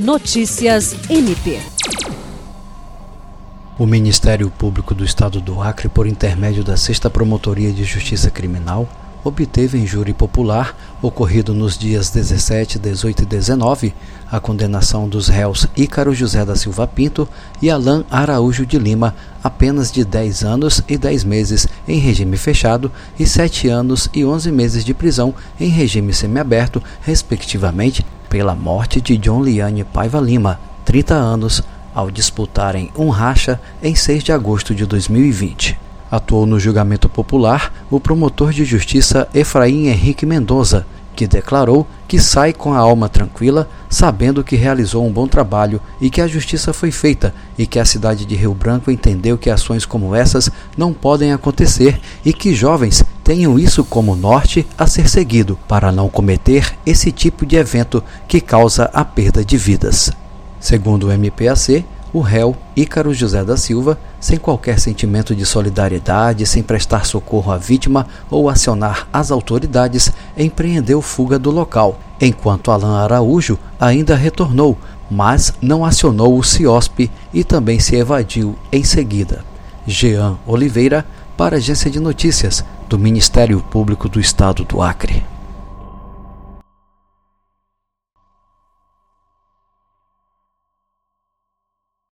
Notícias MP. O Ministério Público do Estado do Acre, por intermédio da Sexta Promotoria de Justiça Criminal, obteve em júri popular, ocorrido nos dias 17, 18 e 19, a condenação dos réus Ícaro José da Silva Pinto e Alain Araújo de Lima apenas de 10 anos e 10 meses em regime fechado e 7 anos e 11 meses de prisão em regime semiaberto, respectivamente, pela morte de John Liane Paiva Lima, 30 anos, ao disputarem um racha em 6 de agosto de 2020. Atuou no julgamento popular o promotor de justiça Efraim Henrique Mendonça, que declarou que sai com a alma tranquila, sabendo que realizou um bom trabalho e que a justiça foi feita e que a cidade de Rio Branco entendeu que ações como essas não podem acontecer e que jovens tenham isso como norte a ser seguido para não cometer esse tipo de evento que causa a perda de vidas. Segundo o MPAC, o réu Ícaro José da Silva, sem qualquer sentimento de solidariedade, sem prestar socorro à vítima ou acionar as autoridades, empreendeu fuga do local, enquanto Alain Araújo ainda retornou, mas não acionou o CIOSP e também se evadiu em seguida. Jean Oliveira, para a Agência de Notícias do Ministério Público do Estado do Acre.